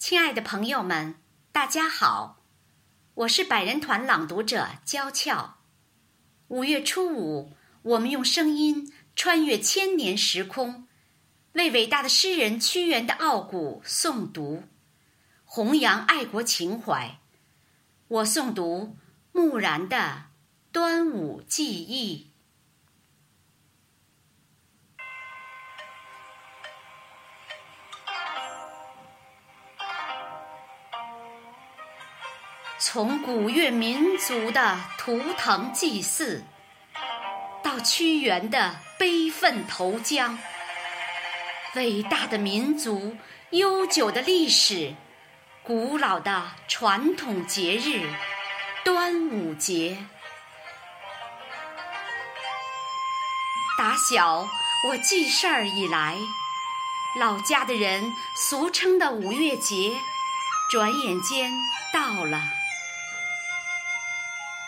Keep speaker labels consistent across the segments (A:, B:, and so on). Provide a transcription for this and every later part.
A: 亲爱的朋友们，大家好，我是百人团朗读者娇俏。五月初五，我们用声音穿越千年时空，为伟大的诗人屈原的傲骨诵读，弘扬爱国情怀。我诵读木然的端午记忆。从古越民族的图腾祭祀，到屈原的悲愤投江，伟大的民族、悠久的历史、古老的传统节日——端午节。打小我记事儿以来，老家的人俗称的五月节，转眼间到了。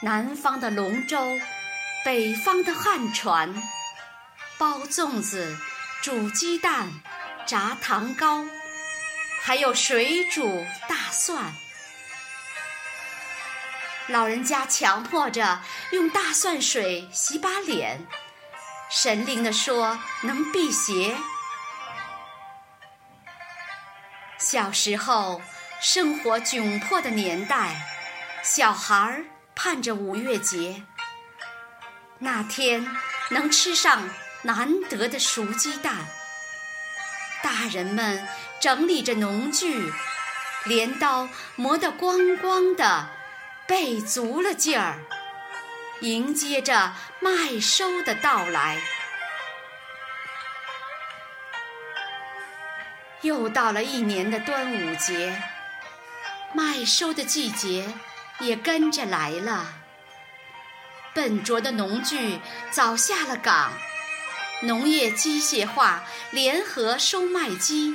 A: 南方的龙舟，北方的汉船，包粽子、煮鸡蛋、炸糖糕，还有水煮大蒜。老人家强迫着用大蒜水洗把脸，神灵的说能辟邪。小时候生活窘迫的年代，小孩儿。盼着五月节，那天能吃上难得的熟鸡蛋。大人们整理着农具，镰刀磨得光光的，备足了劲儿，迎接着麦收的到来。又到了一年的端午节，麦收的季节。也跟着来了。笨拙的农具早下了岗，农业机械化，联合收麦机，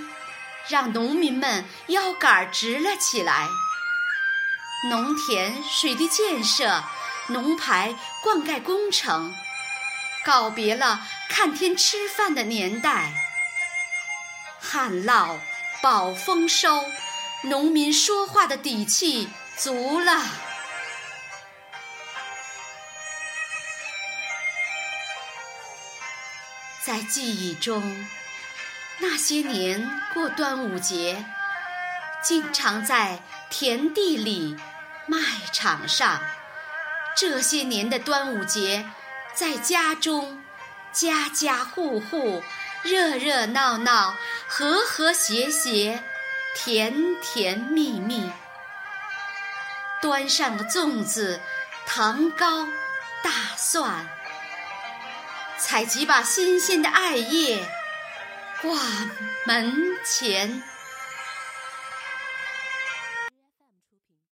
A: 让农民们腰杆直了起来。农田水利建设、农排灌溉工程，告别了看天吃饭的年代。旱涝保丰收，农民说话的底气。足了，在记忆中，那些年过端午节，经常在田地里、麦场上；这些年的端午节，在家中，家家户户热热闹闹、和和谐谐、甜甜蜜蜜。端上了粽子、糖糕、大蒜，采几把新鲜的艾叶，挂门前。